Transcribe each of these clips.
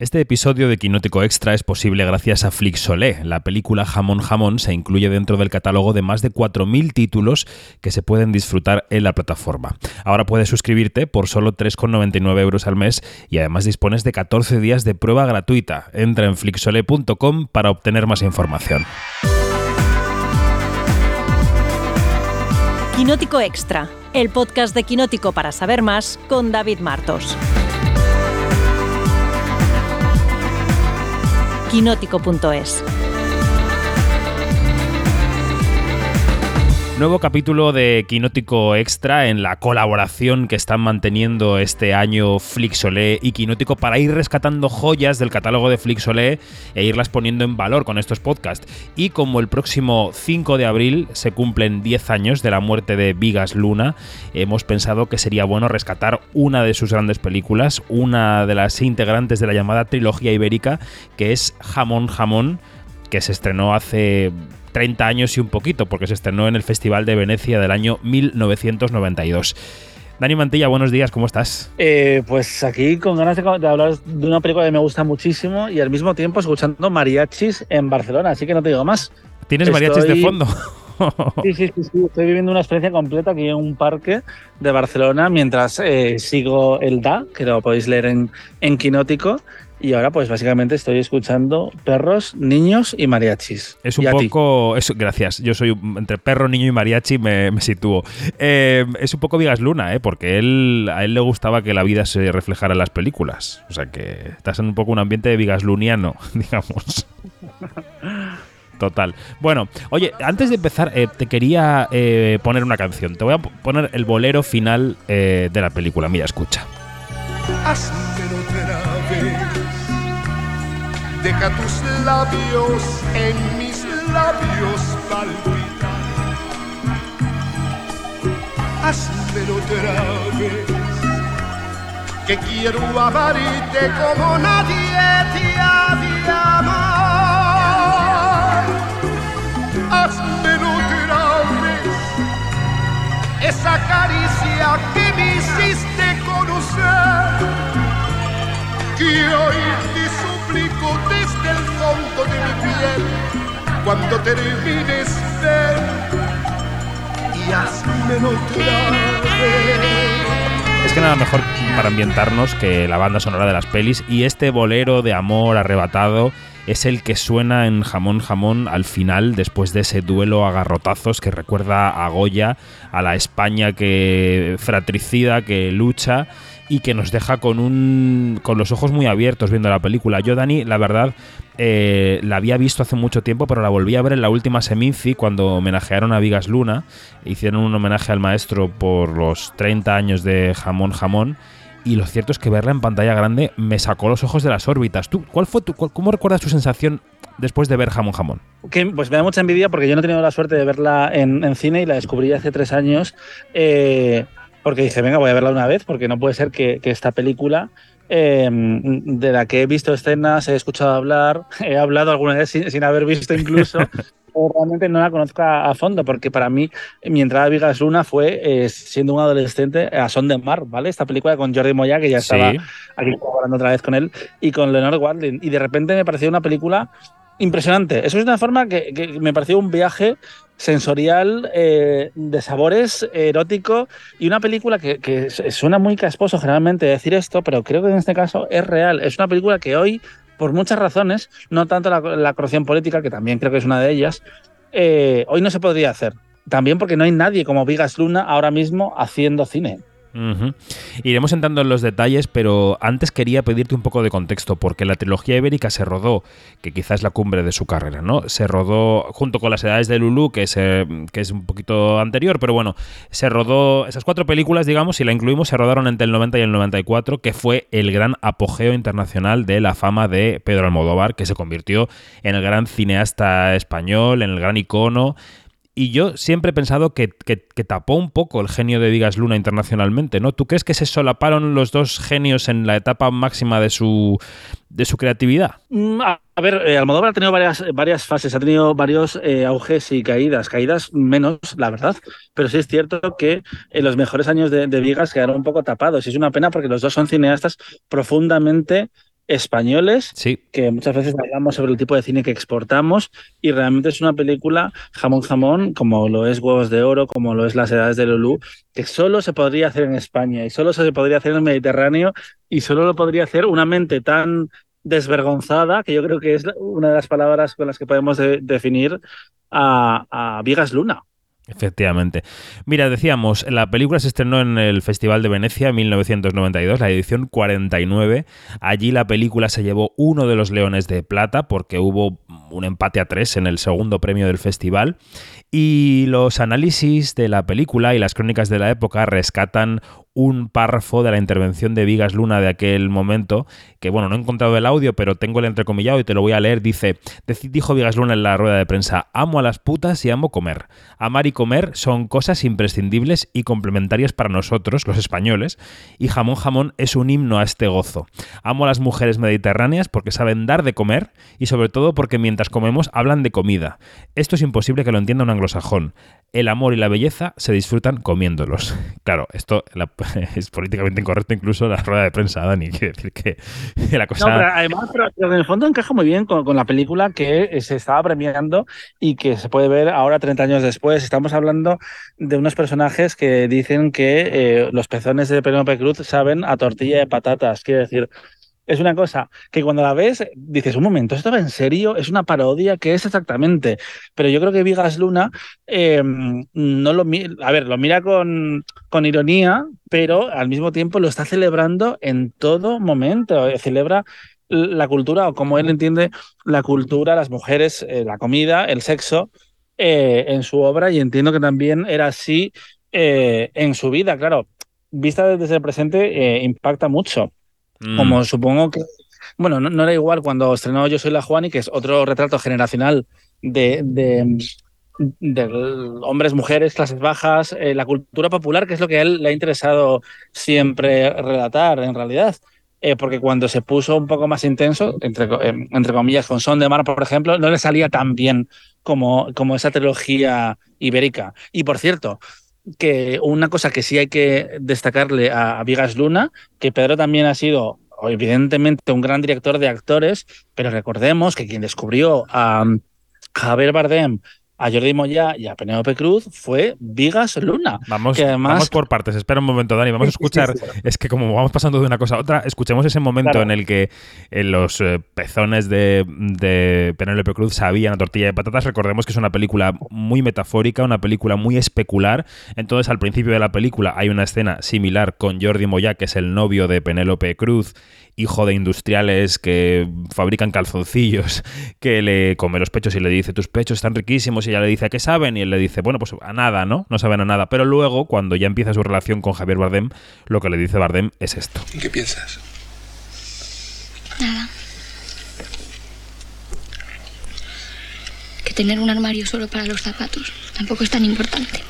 Este episodio de Quinótico Extra es posible gracias a Flixolé. La película Jamón Jamón se incluye dentro del catálogo de más de 4.000 títulos que se pueden disfrutar en la plataforma. Ahora puedes suscribirte por solo 3,99 euros al mes y además dispones de 14 días de prueba gratuita. Entra en flixolé.com para obtener más información. Quinótico Extra, el podcast de Quinótico para saber más con David Martos. quinótico.es. Nuevo capítulo de Quinótico Extra en la colaboración que están manteniendo este año Flixolé y Quinótico para ir rescatando joyas del catálogo de Flixolé e irlas poniendo en valor con estos podcasts. Y como el próximo 5 de abril se cumplen 10 años de la muerte de Vigas Luna, hemos pensado que sería bueno rescatar una de sus grandes películas, una de las integrantes de la llamada trilogía ibérica, que es Jamón Jamón, que se estrenó hace 30 años y un poquito, porque se estrenó en el Festival de Venecia del año 1992. Dani Mantilla, buenos días, ¿cómo estás? Eh, pues aquí con ganas de, hablar de una película que me gusta muchísimo y al mismo tiempo escuchando mariachis en Barcelona, así que no te digo más. ¿Tienes mariachis de fondo? Sí, sí, sí, sí, estoy viviendo una experiencia completa aquí en un parque de Barcelona mientras eh, sigo el DA, que lo podéis leer en, en Quinótico, y ahora, pues básicamente estoy escuchando perros, niños y mariachis. Es un poco. gracias. Yo soy entre perro, niño y mariachi, me, sitúo. Eh, es un poco Vigas Luna, ¿eh? porque él, a él le gustaba que la vida se reflejara en las películas. O sea que estás en un poco un ambiente de Vigas Luniano, digamos. Total. Bueno, oye, antes de empezar, eh, te quería eh, poner una canción. Te voy a poner el bolero final de la película. Mira, escucha deja tus labios en mis labios palpitar. Hazmelo otra vez, que quiero amarte como nadie te ha de amar. Hazmelo otra vez, esa caricia que me hiciste conocer, que hoy desde el fondo de mi piel cuando termines de y hazme otra Es que nada mejor para ambientarnos que la banda sonora de las pelis y este bolero de amor arrebatado es el que suena en Jamón Jamón al final, después de ese duelo a garrotazos que recuerda a Goya, a la España que fratricida, que lucha y que nos deja con un con los ojos muy abiertos viendo la película. Yo, Dani, la verdad, eh, la había visto hace mucho tiempo, pero la volví a ver en la última Seminci cuando homenajearon a Vigas Luna. Hicieron un homenaje al maestro por los 30 años de Jamón Jamón. Y lo cierto es que verla en pantalla grande me sacó los ojos de las órbitas. ¿Tú, cuál fue tu, ¿Cómo recuerdas tu sensación después de ver Jamón Jamón? Que, pues me da mucha envidia porque yo no he tenido la suerte de verla en, cine y la descubrí hace tres años. Eh, porque dice, venga, voy a verla una vez, porque no puede ser que, esta película, em, de la que he visto escenas, he escuchado hablar, he hablado alguna vez sin, haber visto incluso, realmente no la conozca a fondo, porque para mí mi entrada a Vigas Luna fue eh, siendo un adolescente a Son de Mar, ¿vale? Esta película con Jordi Moya, que ya estaba aquí hablando otra vez con él, y con Leonard Walding. Y de repente me pareció una película impresionante. Eso es una forma que, que me pareció un viaje sensorial, eh, de sabores, erótico y una película que, suena muy casposo generalmente decir esto, pero creo que en este caso es real. Es una película que hoy, por muchas razones, no tanto la, corrupción política, que también creo que es una de ellas, eh, hoy no se podría hacer. También porque no hay nadie como Vigas Luna ahora mismo haciendo cine. Iremos entrando en los detalles, pero antes quería pedirte un poco de contexto, porque la trilogía ibérica se rodó, que quizás es la cumbre de su carrera, ¿no? Se rodó junto con las edades de Lulu, que es, eh, que es un poquito anterior, pero bueno, se rodó esas cuatro películas, digamos, si la incluimos, se rodaron entre el 90 y el 94, que fue el gran apogeo internacional de la fama de Pedro Almodóvar, que se convirtió en el gran cineasta español, en el gran icono y yo siempre he pensado que, tapó un poco el genio de Vigas Luna internacionalmente, ¿no? ¿Tú crees que se solaparon los dos genios en la etapa máxima de su, de su creatividad? Mm, a ver, eh, Almodóvar ha tenido varias, varias fases, ha tenido varios eh, auges y caídas, caídas menos, la verdad, pero sí es cierto que en los mejores años de, de Vigas quedaron un poco tapados y es una pena porque los dos son cineastas profundamente españoles, Sí. que muchas veces hablamos sobre el tipo de cine que exportamos y realmente es una película jamón jamón, como lo es Huevos de Oro, como lo es Las Edades de Lulú, que solo se podría hacer en España y solo se podría hacer en el Mediterráneo y solo lo podría hacer una mente tan desvergonzada, que yo creo que es una de las palabras con las que podemos de- definir a, a Vigas Luna. Efectivamente. Mira, decíamos, la película se estrenó en el Festival de Venecia en 1992, la edición 49. Allí la película se llevó uno de los Leones de Plata porque hubo un empate a tres en el segundo premio del festival. Y los análisis de la película y las crónicas de la época rescatan un párrafo de la intervención de Vigas Luna de aquel momento, que bueno, no he encontrado el audio, pero tengo el entrecomillado y te lo voy a leer. Dice, dijo Vigas Luna en la rueda de prensa, amo a las putas y amo comer. Amar y comer son cosas imprescindibles y complementarias para nosotros, los españoles, y jamón jamón es un himno a este gozo. Amo a las mujeres mediterráneas porque saben dar de comer y sobre todo porque mientras comemos hablan de comida. Esto es imposible que lo entienda un anglosajón. El amor y la belleza se disfrutan comiéndolos. Claro, esto es políticamente incorrecto incluso la rueda de prensa, Dani. Quiere decir que la cosa... No, pero además, pero, en el fondo encaja muy bien con, con la película que se estaba premiando y que se puede ver ahora 30 años después. Estamos hablando de unos personajes que dicen que eh, los pezones de Penélope Cruz saben a tortilla de patatas. Quiere decir, es una cosa que cuando la ves dices, un momento, ¿esto va en serio? ¿Es una parodia? ¿Qué es exactamente? Pero yo creo que Vigas Luna eh, no lo mira, a ver, lo mira con, con ironía, pero al mismo tiempo lo está celebrando en todo momento. Eh, Celebra la cultura o como él entiende la cultura, las mujeres, eh, la comida, el sexo eh, en su obra y entiendo que también era así en su vida. Claro, vista desde el presente impacta mucho. Mm, Como supongo que, bueno, no, era igual cuando estrenó Yo soy la Juani, que es otro retrato generacional de, hombres, mujeres, clases bajas, eh, la cultura popular, que es lo que a él le ha interesado siempre relatar, en realidad. Eh, porque cuando se puso un poco más intenso, entre, eh, entre comillas, con Son de Mar, por ejemplo, no le salía tan bien como, como esa trilogía ibérica. Y por cierto, que una cosa que sí hay que destacarle a, Vigas Luna, que Pedro también ha sido evidentemente un gran director de actores, pero recordemos que quien descubrió a Javier Bardem, a Jordi Moya y a Penélope Cruz fue Vigas Luna. Vamos, que además- vamos por partes. Espera un momento, Dani. Vamos a sí, escuchar. sí, sí. Es que como vamos pasando de una cosa a otra, escuchemos ese momento Claro. en el que en los eh, pezones de, de Penélope Cruz sabían a tortilla de patatas. Recordemos que es una película muy metafórica, una película muy especular. Entonces, al principio de la película hay una escena similar con Jordi Moya, que es el novio de Penélope Cruz, hijo de industriales que fabrican calzoncillos, que le come los pechos y le dice, tus pechos están riquísimos, ella le dice, ¿a qué saben? Y él le dice, bueno, pues a nada, ¿no? No saben a nada. Pero luego, cuando ya empieza su relación con Javier Bardem, lo que le dice Bardem es esto. ¿En qué piensas? Nada. Que tener un armario solo para los zapatos tampoco es tan importante.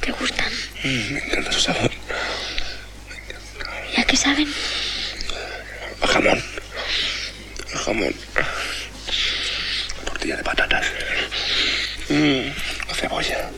¿Te gustan? Me encanta su sabor. ¿Y a qué saben? A jamón. A jamón. De patatas. Mm, cebolla.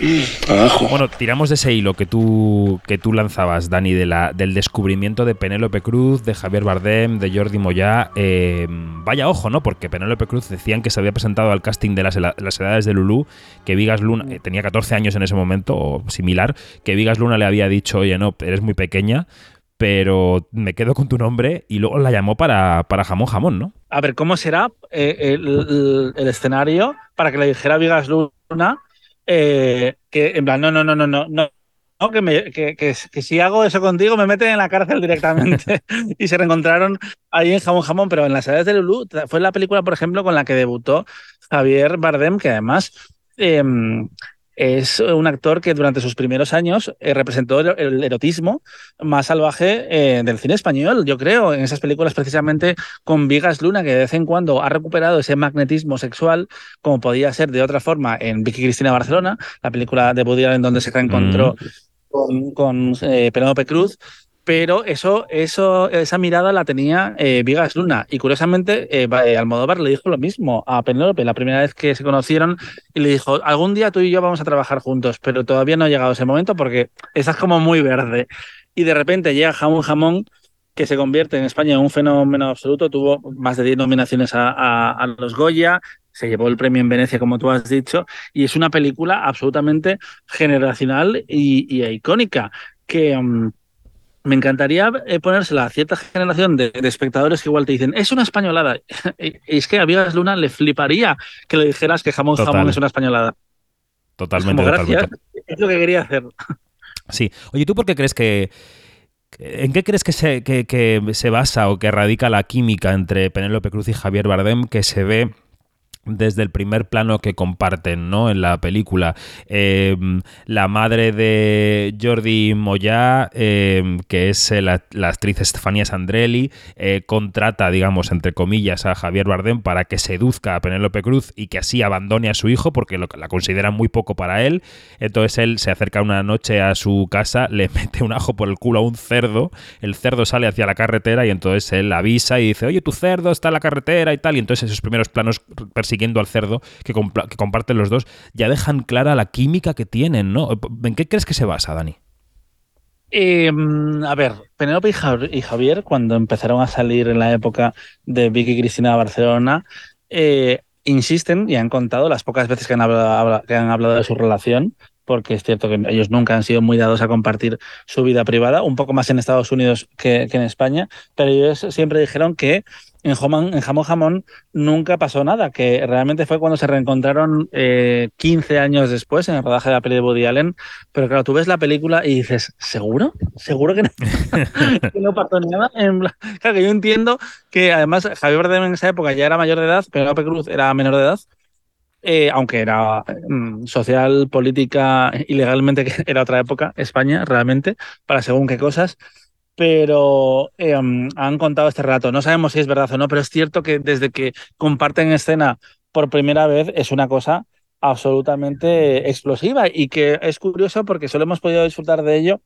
Mm. Bueno, tiramos de ese hilo que tú, que tú lanzabas, Dani, de la, del descubrimiento de Penélope Cruz, de Javier Bardem, de Jordi Moya. Eh, vaya ojo, ¿no? Porque Penélope Cruz decían que se había presentado al casting de las, las edades de Lulú, que Vigas Luna eh, tenía 14 años en ese momento, o similar, que Vigas Luna le había dicho, oye, no, eres muy pequeña, pero me quedo con tu nombre, y luego la llamó para, para jamón jamón, ¿no? A ver, ¿cómo será eh, el, el- escenario para que le dijera a Vigas Luna eh, que, en plan, no, no, no, no, no, no, no, que, me- que, que- que si hago eso contigo me meten en la cárcel directamente. y se reencontraron ahí en Jamón Jamón, pero en las edades de Lulú fue la película, por ejemplo, con la que debutó Javier Bardem, que además eh, es un actor que durante sus primeros años eh, representó el, el erotismo más salvaje eh, del cine español, yo creo, en esas películas precisamente con Vigas Luna, que de vez en cuando ha recuperado ese magnetismo sexual, como podía ser de otra forma en Vicky Cristina Barcelona, la película de Woody Allen donde se reencontró con, con eh, Penélope Cruz. Pero eso, eso, esa mirada la tenía eh, Vigas Luna. Y curiosamente, eh, eh, Almodóvar le dijo lo mismo a Penélope la primera vez que se conocieron y le dijo, algún día tú y yo vamos a trabajar juntos, pero todavía no ha llegado ese momento porque estás como muy verde. Y de repente llega Jamón Jamón, que se convierte en España en un fenómeno absoluto, tuvo más de 10 nominaciones a, los Goya, se llevó el premio en Venecia, como tú has dicho, y es una película absolutamente generacional y, icónica que... Um, me encantaría eh, ponérsela a cierta generación de, de, espectadores que igual te dicen, es una españolada. y es que a Vigas Luna le fliparía que le dijeras que jamón Total. jamón es una españolada. Totalmente, como, totalmente. Gracias, es lo que quería hacer. Sí. Oye, ¿tú por qué crees que, ¿En qué crees que se, que, que se, basa o que radica la química entre Penélope Cruz y Javier Bardem que se ve desde el primer plano que comparten ¿no? en la película. Eh, la madre de Jordi Moya, eh, que es la, la, actriz Estefanía Sandrelli, eh, contrata, digamos, entre comillas, a Javier Bardem para que seduzca a Penélope Cruz y que así abandone a su hijo porque lo, la considera muy poco para él. Entonces él se acerca una noche a su casa, le mete un ajo por el culo a un cerdo, el cerdo sale hacia la carretera y entonces él avisa y dice, oye, tu cerdo está en la carretera y tal. Y entonces esos primeros planos siguiendo al cerdo que, comp que, comparten los dos, ya dejan clara la química que tienen, ¿no? ¿En qué crees que se basa, Dani? Eh, a ver, Penélope y, Javier, cuando empezaron a salir en la época de Vicky y Cristina de Barcelona, eh, insisten y han contado las pocas veces que han, hablado, de su relación, porque es cierto que ellos nunca han sido muy dados a compartir su vida privada, un poco más en Estados Unidos que en España, pero ellos siempre dijeron que en Jamón, en Jamón Jamón nunca pasó nada, que realmente fue cuando se reencontraron eh, 15 años después en el rodaje de la peli de Woody Allen. Pero claro, tú ves la película y dices, ¿seguro? ¿Seguro que no, que no pasó nada? En claro, que yo entiendo que además Javier Bardem en esa época ya era mayor de edad, pero Penélope Cruz era menor de edad. Eh, aunque era mm, social, política y legalmente era otra época, España, realmente, para según qué cosas pero eh, han contado este relato. No sabemos si es verdad o no, pero es cierto que desde que comparten escena por primera vez es una cosa absolutamente explosiva y que es curioso porque solo hemos podido disfrutar de ello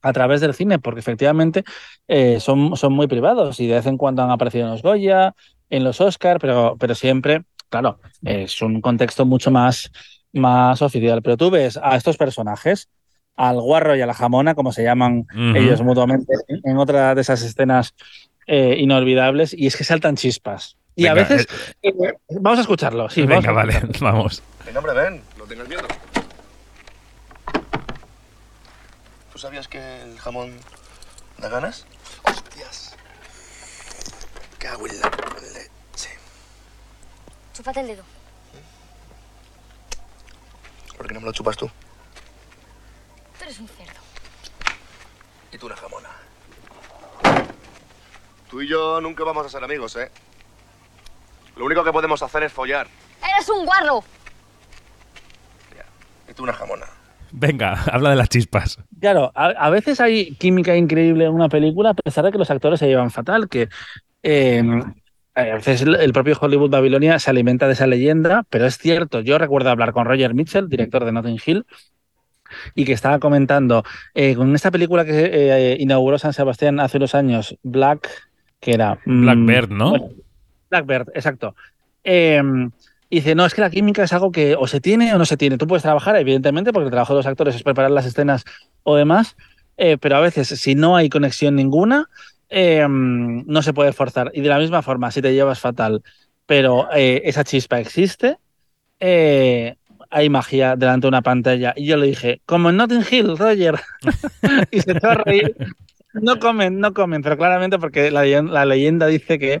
a través del cine, porque efectivamente eh, son, son muy privados y de vez en cuando han aparecido en los Goya, en los Oscar, pero, pero siempre, claro, es un contexto mucho más, más oficial. Pero tú ves a estos personajes al guarro y a la jamona, como se llaman uh -huh. ellos mutuamente, en otra de esas escenas eh, inolvidables, y es que saltan chispas. Y venga, a veces. Eh, eh, vamos a escucharlo. Sí, venga, vamos vale, vamos. Venga, hombre, ven, no tengas miedo. ¿Tú sabías que el jamón da ganas? Hostias. Cago en la leche. Chúpate el dedo. ¿Por qué no me lo chupas tú? Eres un cerdo. Y tú una jamona. Tú y yo nunca vamos a ser amigos, ¿eh? Lo único que podemos hacer es follar. ¡Eres un guarro! Y tú una jamona. Venga, habla de las chispas. Claro, a, a, veces hay química increíble en una película, a pesar de que los actores se llevan fatal, que eh, a veces el propio Hollywood Babilonia se alimenta de esa leyenda, pero es cierto, yo recuerdo hablar con Roger Mitchell, director de Notting Hill, y que estaba comentando eh, con esta película que eh, inauguró San Sebastián hace unos años, Black, que era... Blackbird, ¿no? Bueno, Blackbird, exacto. Eh, y dice, no, es que la química es algo que o se tiene o no se tiene. Tú puedes trabajar, evidentemente, porque el trabajo de los actores es preparar las escenas o demás, eh, pero a veces si no hay conexión ninguna, eh, no se puede forzar. Y de la misma forma, si te llevas fatal, pero eh, esa chispa existe, hay magia delante de una pantalla. Y yo le dije, como en Notting Hill, Roger. y se echó a reír. No comen, no comen, pero claramente porque la, la leyenda dice que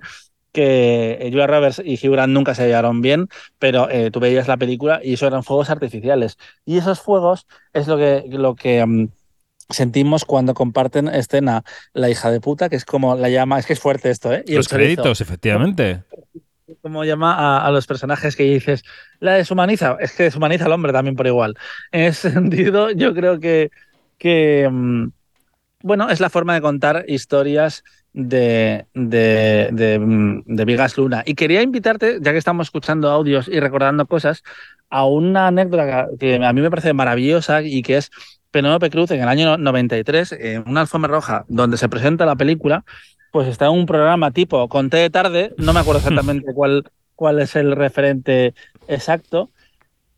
que Julia Roberts y Hugh Grant nunca se llevaron bien, pero eh, tú veías la película y eso eran fuegos artificiales. Y esos fuegos es lo que, lo que um, sentimos cuando comparten escena la hija de puta, que es como la llama, es que es fuerte esto, ¿eh? Y los créditos, efectivamente. Como llama a, los personajes que dices, la deshumaniza, es que deshumaniza al hombre también por igual. En ese sentido, yo creo que, um, bueno, es la forma de contar historias de, de, de, de, Vigas Luna. Y quería invitarte, ya que estamos escuchando audios y recordando cosas, a una anécdota que a mí me parece maravillosa y que es Penélope Cruz en el año 93, en una alfombra roja donde se presenta la película, pues está en un programa tipo Conté de tarde, no me acuerdo exactamente cuál, cuál es el referente exacto,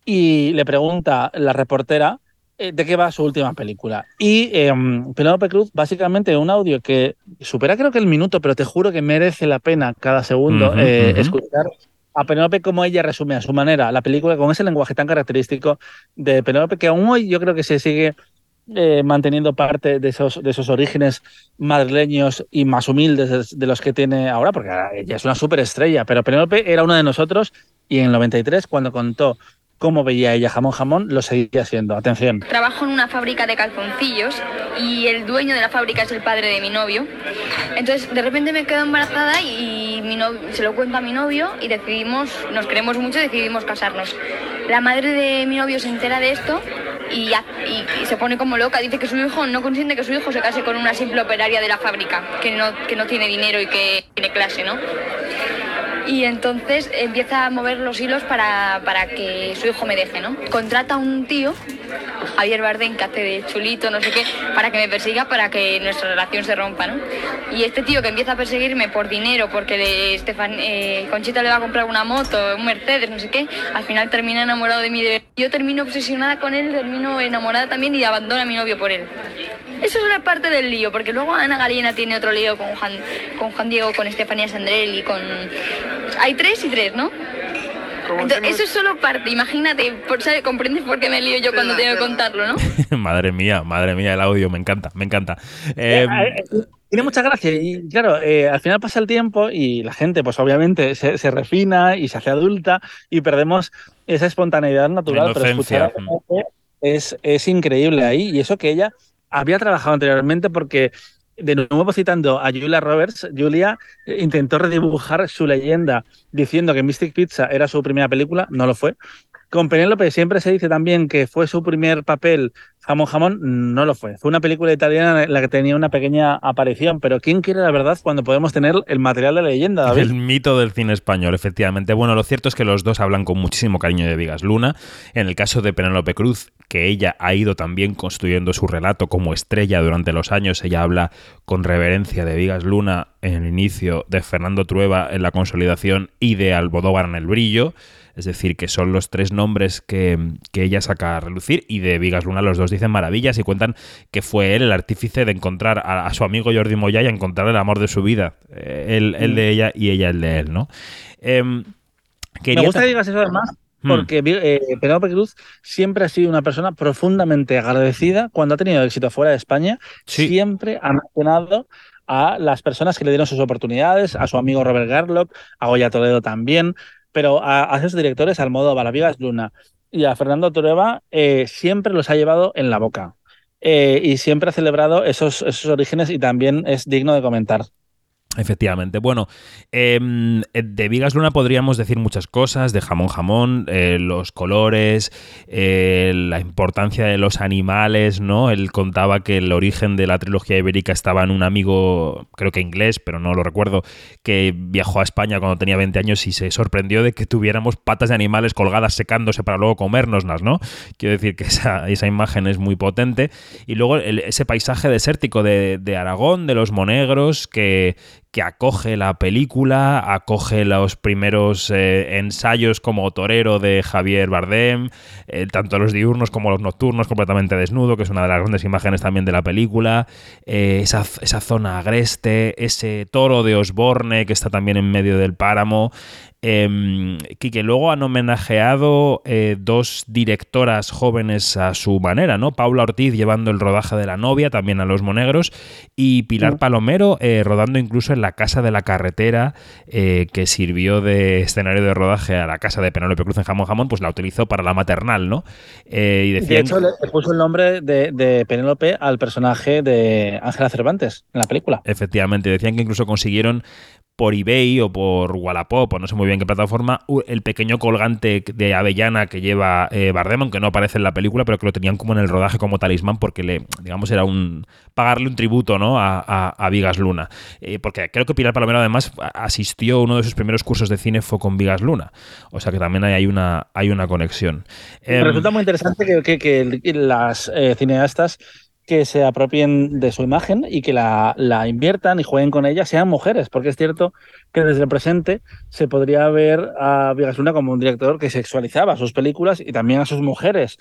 y le pregunta la reportera eh, de qué va su última película. Y eh, Penélope Cruz, básicamente, un audio que supera creo que el minuto, pero te juro que merece la pena cada segundo Ujú, eh, ujú. escuchar a Penélope como ella resume a su manera la película con ese lenguaje tan característico de Penélope que aún hoy yo creo que se sigue eh, manteniendo parte de esos, de esos orígenes madrileños y más humildes de, de los que tiene ahora, porque ella es una superestrella, pero Penélope era uno de nosotros y en el 93 cuando contó cómo veía ella jamón jamón, lo seguía haciendo. Atención. Trabajo en una fábrica de calzoncillos y el dueño de la fábrica es el padre de mi novio. Entonces, de repente me quedo embarazada y mi novio, se lo cuento a mi novio y decidimos, nos queremos mucho decidimos casarnos. La madre de mi novio se entera de esto y, se pone como loca. Dice que su hijo no consiente que su hijo se case con una simple operaria de la fábrica, que no, que no tiene dinero y que tiene clase, ¿no? Y entonces empieza a mover los hilos para, para que su hijo me deje, ¿no? Contrata a un tío, Javier Bardem, que hace de chulito, no sé qué, para que me persiga, para que nuestra relación se rompa, ¿no? Y este tío que empieza a perseguirme por dinero, porque le, Estefan, eh, Conchita le va a comprar una moto, un Mercedes, no sé qué, al final termina enamorado de mí. de- Yo termino obsesionada con él, termino enamorada también y abandono a mi novio por él. Eso es una parte del lío, porque luego Ana Galena tiene otro lío con Juan, con Juan Diego, con Estefanía Sandrelli, con... Hay tres y tres, ¿no? Entonces, eso es solo parte, imagínate, por, ¿sabes? comprendes por qué me lío yo cuando tengo que contarlo, ¿no? madre mía, madre mía, el audio, me encanta, me encanta. Eh, Tiene mucha gracia y claro, eh, al final pasa el tiempo y la gente pues obviamente se, se refina y se hace adulta y perdemos esa espontaneidad natural, pero escuchar. Penélope es, es increíble ahí y eso que ella había trabajado anteriormente porque de nuevo citando a Julia Roberts, Julia intentó redibujar su leyenda diciendo que Mystic Pizza era su primera película, no lo fue. Con Penélope siempre se dice también que fue su primer papel jamón jamón, no lo fue. Fue una película italiana en la que tenía una pequeña aparición, pero ¿quién quiere la verdad cuando podemos tener el material de leyenda, David? El mito del cine español, efectivamente. Bueno, lo cierto es que los dos hablan con muchísimo cariño de Vigas Luna. En el caso de Penélope Cruz, que ella ha ido también construyendo su relato como estrella durante los años, ella habla con reverencia de Vigas Luna en el inicio, de Fernando Trueba en la consolidación y de Almodóvar en el brillo. Es decir, que son los tres nombres que, que ella saca a relucir y de Vigas Luna los dos dicen maravillas y cuentan que fue él el artífice de encontrar a, a su amigo Jordi Moya y encontrar el amor de su vida. Eh, él, él de ella y ella el de él, ¿no? Em, Me gusta ta- que digas eso además, Hmm. porque eh, Penélope Cruz siempre ha sido una persona profundamente agradecida cuando ha tenido éxito fuera de España. Sí. Siempre ha mencionado a las personas que le dieron sus oportunidades, a su amigo Robert Garlock, a Goya Toledo también, pero a, a esos directores, al modo Balavigas Luna y a Fernando Trueba, eh, siempre los ha llevado en la boca. Eh, y siempre ha celebrado esos, esos orígenes y también es digno de comentar. Efectivamente. Bueno, em, de Vigas Luna podríamos decir muchas cosas, de jamón jamón, eh, los colores, eh, la importancia de los animales, ¿no? Él contaba que el origen de la trilogía ibérica estaba en un amigo, creo que inglés, pero no lo recuerdo, que viajó a España cuando tenía 20 años y se sorprendió de que tuviéramos patas de animales colgadas secándose para luego comérnoslas, ¿no? Quiero decir que esa, esa imagen es muy potente. Y luego ese paisaje desértico de, de Aragón, de los monegros, que, que acoge la película, acoge los primeros eh, ensayos como torero de Javier Bardem, eh, tanto los diurnos como los nocturnos completamente desnudo, que es una de las grandes imágenes también de la película, eh, esa, esa zona agreste, ese toro de Osborne que está también en medio del páramo, eh, que, que luego han homenajeado eh, dos directoras jóvenes a su manera, ¿no? Paula Ortiz llevando el rodaje de La novia, también a Los Monegros, y Pilar. Palomero eh, rodando incluso en la casa de la carretera eh, que sirvió de escenario de rodaje a la casa de Penélope Cruz en Jamón Jamón, pues la utilizó para la maternal, ¿no? Eh, y De decían hecho, le, le puso el nombre de, de Penélope al personaje de Ángela Cervantes en la película. Efectivamente, decían que incluso consiguieron por eBay o por Wallapop o no sé muy bien qué plataforma el pequeño colgante de avellana que lleva eh, Bardem, aunque no aparece en la película, pero que lo tenían como en el rodaje como talismán porque le, digamos, era un pagarle un tributo ¿no? a, a, Vigas Luna. Eh, porque creo que Pilar Palomero además asistió, uno de sus primeros cursos de cine fue con Vigas Luna. O sea que también hay una, hay una conexión. Me resulta em, muy interesante que, que, las eh, cineastas que se apropien de su imagen y que la, la, inviertan y jueguen con ella sean mujeres, porque es cierto que desde el presente se podría ver a Vigas como un director que sexualizaba sus películas y también a sus mujeres,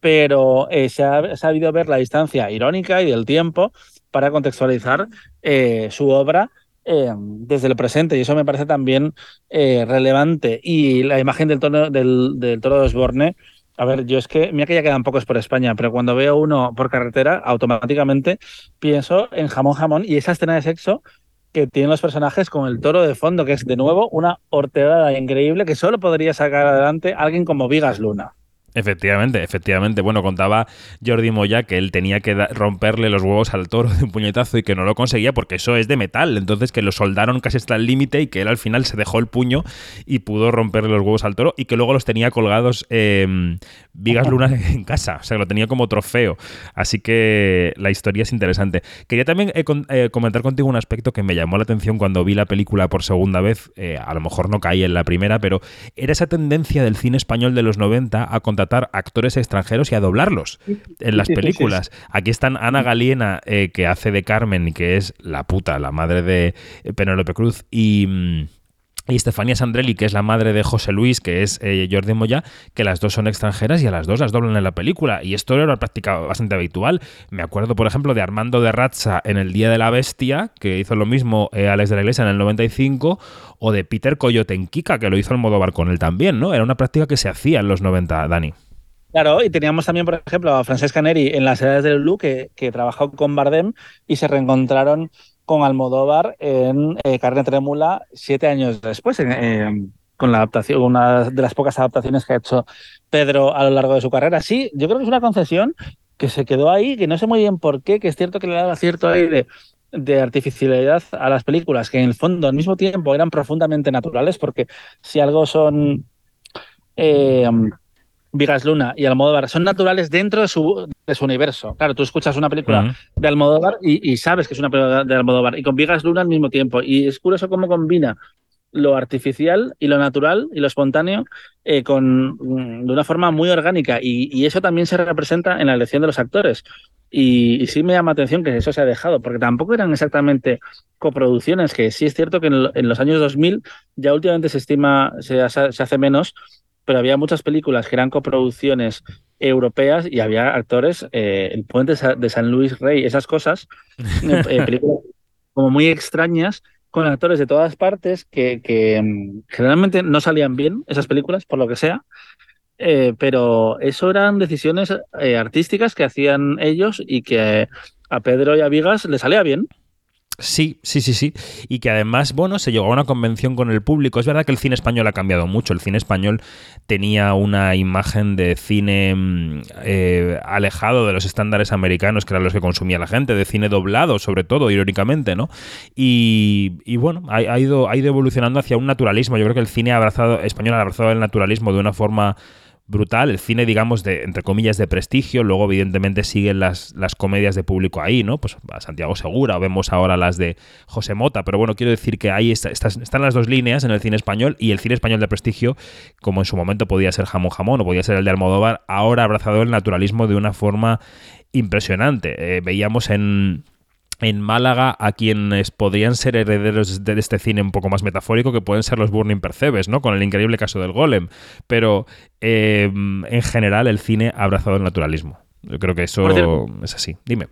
pero eh, se, ha, sabido ver la distancia irónica y del tiempo para contextualizar eh, su obra eh, desde el presente. Y eso me parece también relevante. Y la imagen del, tono, del toro de Osborne a ver, yo es que, mira que ya quedan pocos por España, pero cuando veo uno por carretera, automáticamente pienso en jamón jamón y esa escena de sexo que tienen los personajes con el toro de fondo, que es de nuevo una horteada increíble que solo podría sacar adelante alguien como Vigas Luna. Efectivamente, efectivamente. Bueno, contaba Jordi Moya que él tenía que romperle los huevos al toro de un puñetazo y que no lo conseguía porque eso es de metal. Entonces que lo soldaron casi hasta el límite y que él al final se dejó el puño y pudo romperle los huevos al toro y que luego los tenía colgados eh, Vigas Luna en casa. O sea, lo tenía como trofeo. Así que la historia es interesante. Quería también eh, eh, comentar contigo un aspecto que me llamó la atención cuando vi la película por segunda vez. Eh, a lo mejor no caí en la primera, pero era esa tendencia del cine español de los 90 a contar actores extranjeros y a doblarlos en las películas. Aquí están Ana Galiena, eh, que hace de Carmen y que es la puta, la madre de Penélope Cruz, y... Y Estefanía Sandrelli, que es la madre de José Luis, que es eh, Jordi Moya, que las dos son extranjeras y a las dos las doblan en la película. Y esto era una práctica bastante habitual. Me acuerdo, por ejemplo, de Armando de Ratza en El Día de la Bestia, que hizo lo mismo eh, Alex de la Iglesia en el 95, o de Peter Coyote en Kika, que lo hizo modo bar con él también, ¿no? Era una práctica que se hacía en los 90, Dani. Claro, y teníamos también, por ejemplo, a Francesca Neri en Las Edades del Blue, que trabajó con Bardem y se reencontraron con Almodóvar en eh, Carne Trémula siete años después, con la adaptación, una de las pocas adaptaciones que ha hecho Pedro a lo largo de su carrera. Sí, yo creo que es una concesión que se quedó ahí, que no sé muy bien por qué, que es cierto que le daba cierto aire de artificialidad a las películas, que en el fondo al mismo tiempo eran profundamente naturales, porque si algo son eh, Vigas Luna y Almodóvar son naturales dentro de su, de su universo. Claro, tú escuchas una película de Almodóvar y, sabes que es una película de Almodóvar y con Vigas Luna al mismo tiempo. Y es curioso cómo combina lo artificial y lo natural y lo espontáneo eh, con, mm, de una forma muy orgánica y, eso también se representa en la elección de los actores. Y, sí me llama atención que eso se ha dejado, porque tampoco eran exactamente coproducciones, que sí es cierto que en, los años 2000 ya últimamente se estima, se hace menos, pero había muchas películas que eran coproducciones europeas y había actores, eh, el puente de San Luis Rey, esas cosas, eh, eh, películas como muy extrañas, con actores de todas partes que, que mm, generalmente no salían bien esas películas, por lo que sea, pero eso eran decisiones artísticas que hacían ellos y que a Pedro y a Vigas le salía bien. Sí, sí, sí, sí. Y que además, bueno, se llegó a una convención con el público. Es verdad que el cine español ha cambiado mucho. El cine español tenía una imagen de cine mm, eh, alejado de los estándares americanos, que eran los que consumía la gente, de cine doblado, sobre todo, irónicamente, ¿no? Y, bueno, ha, ido, ha ido evolucionando hacia un naturalismo. Yo creo que el cine abrazado, español ha abrazado el naturalismo de una forma brutal. El cine, digamos, de, entre comillas, de prestigio. Luego, evidentemente, siguen las, las comedias de público ahí, ¿no? Pues a Santiago Segura, vemos ahora las de José Mota. Pero bueno, quiero decir que ahí están las dos líneas en el cine español y el cine español de prestigio, como en su momento podía ser Jamón Jamón o podía ser el de Almodóvar, ahora ha abrazado el naturalismo de una forma impresionante. Eh, veíamos en en Málaga a quienes podrían ser herederos de este cine un poco más metafórico, que pueden ser los Burning Percebes, ¿no? Con el increíble caso del Golem. Pero em, en general el cine ha abrazado el naturalismo. Yo creo que eso es así. Dime.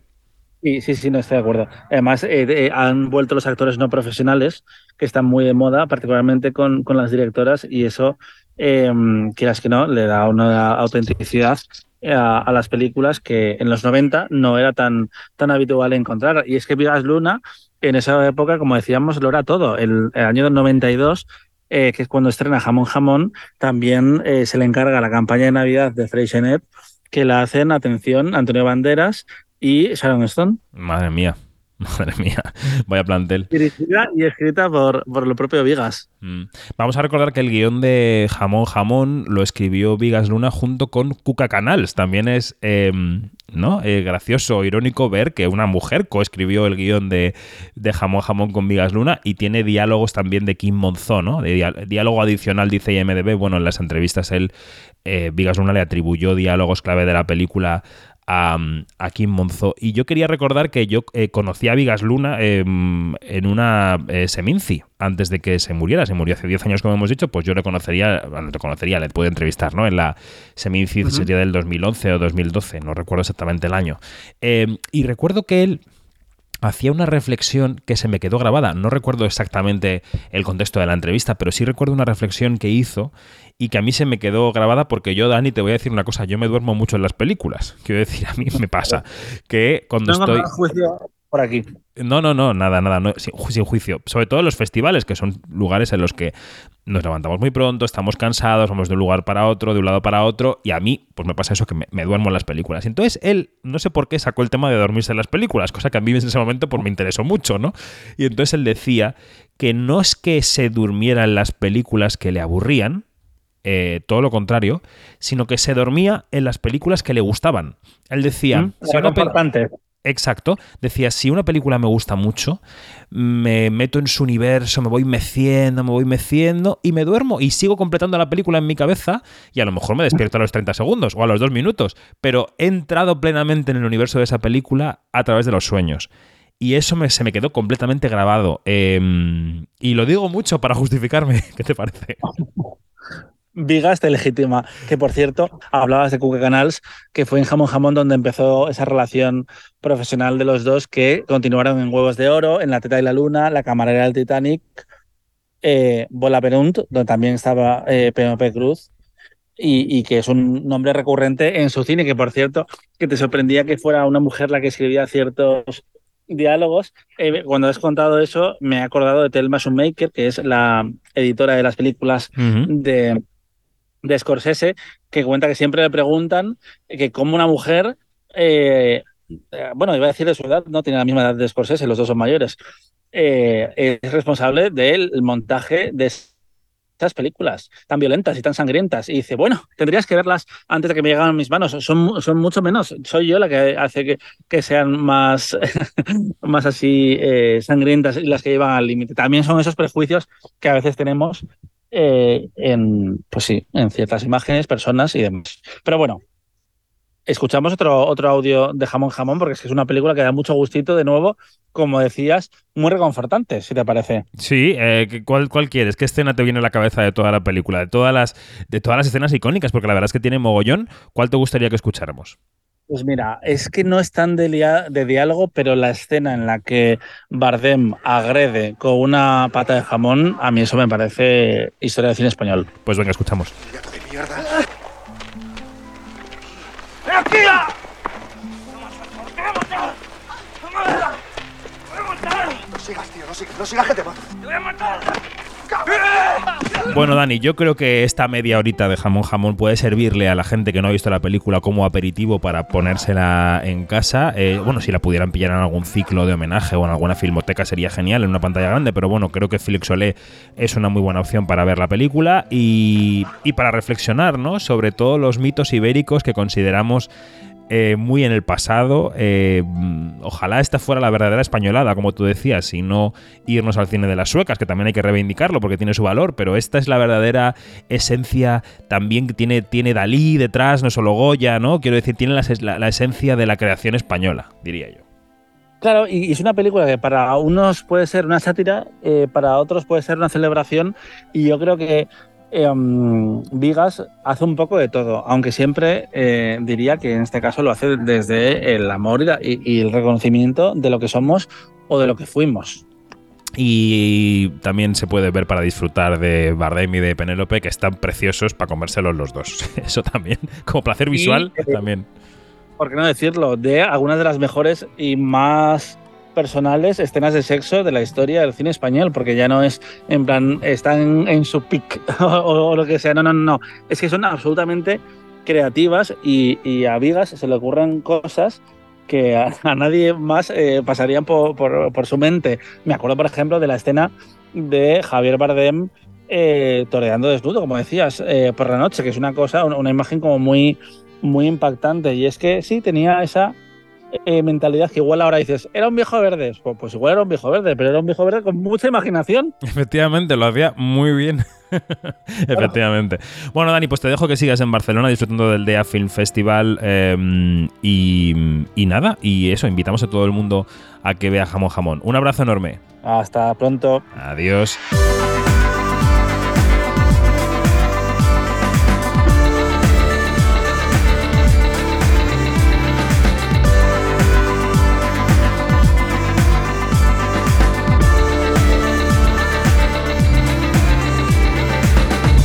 Sí, sí, sí, no estoy de acuerdo. Además, eh, han vuelto los actores no profesionales, que están muy de moda, particularmente con, con las directoras, y eso, eh, quieras que no, le da una autenticidad a, las películas que en los 90 no era tan, tan habitual encontrar. Y es que Vigas Luna, en esa época, como decíamos, lo era todo. El, el año 92 eh, que es cuando estrena Jamón Jamón, también eh, se le encarga la campaña de Navidad de Freixenet, que la hacen, atención, Antonio Banderas y Sharon Stone. Madre mía. Madre mía, vaya plantel. Dirigida y escrita por, por el propio Vigas. Mm. Vamos a recordar que el guion de Jamón Jamón lo escribió Vigas Luna junto con Cuca Canals. También es em, ¿no? Eh, gracioso, irónico ver que una mujer coescribió el guion de, de Jamón Jamón con Vigas Luna y tiene diálogos también de Kim Monzó, ¿no? De diálogo adicional, dice IMDB. Bueno, en las entrevistas él, eh, Vigas Luna le atribuyó diálogos clave de la película a, Kim Monzó. Y yo quería recordar que yo eh, conocí a Vigas Luna em, en una eh, Seminci antes de que se muriera. Se murió hace 10 años, como hemos dicho, pues yo le conocería, le conocería, le puedo entrevistar, ¿no? En la Seminci sería del 2011 o 2012, no recuerdo exactamente el año. Em, y recuerdo que él hacía una reflexión que se me quedó grabada. No recuerdo exactamente el contexto de la entrevista, pero sí recuerdo una reflexión que hizo y que a mí se me quedó grabada porque yo, Dani, te voy a decir una cosa, yo me duermo mucho en las películas. Quiero decir, a mí me pasa que cuando estoy... por aquí. No, no, no, nada, nada, no, sin, juicio. Sobre todo en los festivales, que son lugares en los que nos levantamos muy pronto, estamos cansados, vamos de un lugar para otro, de un lado para otro, y a mí, pues me pasa eso, que me, duermo en las películas. Entonces él, no sé por qué, sacó el tema de dormirse en las películas, cosa que a mí en ese momento pues me interesó mucho, ¿no? Y entonces él decía que no es que se durmiera en las películas que le aburrían, eh, todo lo contrario, sino que se dormía en las películas que le gustaban. Él decía, mm, si una Exacto. Decía, si una película me gusta mucho, me meto en su universo, me voy meciendo, me voy meciendo y me duermo y sigo completando la película en mi cabeza y a lo mejor me despierto a los 30 segundos o a los 2 minutos, pero he entrado plenamente en el universo de esa película a través de los sueños. Y eso me, se me quedó completamente grabado. Em, y lo digo mucho para justificarme. ¿Qué te parece? Vigas te legitima. Que por cierto, hablabas de Cuca Canals, que fue en Jamón Jamón donde empezó esa relación profesional de los dos que continuaron en Huevos de Oro, en La Teta y la Luna, La Camarera del Titanic, eh, Bola Perunt, donde también estaba eh, Penelope Cruz. Y, que es un nombre recurrente en su cine, que por cierto, que te sorprendía que fuera una mujer la que escribía ciertos diálogos. Eh, cuando has contado eso, me he acordado de Thelma Schumacher, que es la editora de las películas de, de Scorsese que cuenta que siempre le preguntan que como una mujer, eh, eh, bueno, iba a decir de su edad, no tiene la misma edad de Scorsese, los dos son mayores, eh, es responsable del montaje de esas películas tan violentas y tan sangrientas. Y dice, bueno, tendrías que verlas antes de que me lleguen a mis manos. Son, son mucho menos. Soy yo la que hace que, que sean más, más así sangrientas y las que llevan al límite. También son esos prejuicios que a veces tenemos eh, en, pues sí, en ciertas imágenes, personas y demás. Pero bueno, escuchamos otro, otro audio de Jamón Jamón, porque es que es una película que da mucho gustito, de nuevo, como decías, muy reconfortante, si te parece. Sí, eh, ¿cuál, ¿cuál quieres? ¿Qué escena te viene a la cabeza de toda la película? De todas las, de todas las escenas icónicas, porque la verdad es que tiene mogollón. ¿Cuál te gustaría que escucháramos? Pues mira, es que no es tan de, de, diálogo, pero la escena en la que Bardem agrede con una pata de jamón, a mí eso me parece historia de cine español. Pues venga, escuchamos. No sigas, tío, no sigas, no sigas que te mato. ¡Te voy a matar! Bueno, Dani, yo creo que esta media horita de jamón jamón puede servirle a la gente que no ha visto la película como aperitivo para ponérsela en casa. Eh, bueno, si la pudieran pillar en algún ciclo de homenaje o en alguna filmoteca sería genial en una pantalla grande, pero bueno, creo que Felix Solé es una muy buena opción para ver la película y, y para reflexionar, ¿no? Sobre todos los mitos ibéricos que consideramos eh, muy en el pasado. Eh, ojalá esta fuera la verdadera españolada, como tú decías, y no irnos al cine de las suecas, que también hay que reivindicarlo porque tiene su valor, pero esta es la verdadera esencia también que tiene, tiene Dalí detrás, no solo Goya, ¿no? Quiero decir, tiene la, esencia de la creación española, diría yo. Claro, y es una película que para unos puede ser una sátira, eh, para otros puede ser una celebración, y yo creo que eh, Vigas hace un poco de todo, aunque siempre eh, diría que en este caso lo hace desde el amor y, el reconocimiento de lo que somos o de lo que fuimos. Y también se puede ver para disfrutar de Bardem y de Penélope, que están preciosos para comérselos los dos. Eso también, como placer visual, eh, también. ¿Por qué no decirlo? De algunas de las mejores y más personales escenas de sexo de la historia del cine español, porque ya no es en plan, están en su pic o, lo que sea, no, no, no, es que son absolutamente creativas y, a Vigas se le ocurren cosas que a, nadie más eh, pasarían por, por, su mente. Me acuerdo, por ejemplo, de la escena de Javier Bardem eh, toreando desnudo, como decías, eh, por la noche, que es una cosa, una, imagen como muy, muy impactante. Y es que sí, tenía esa eh, mentalidad que igual ahora dices, era un viejo verde. Pues, pues, igual era un viejo verde, pero era un viejo verde con mucha imaginación. Efectivamente, lo hacía muy bien. Efectivamente. Bueno, Dani, pues te dejo que sigas en Barcelona disfrutando del DEA Film Festival em, y, y nada, y eso, invitamos a todo el mundo a que vea Jamón Jamón. Un abrazo enorme. Hasta pronto. Adiós.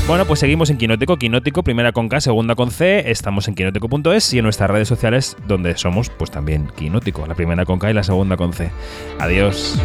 Bueno, pues seguimos en Quinótico, Quinótico, primera con K, segunda con C, estamos en quinótico.es y en nuestras redes sociales donde somos pues también Quinótico, la primera con K y la segunda con C. Adiós.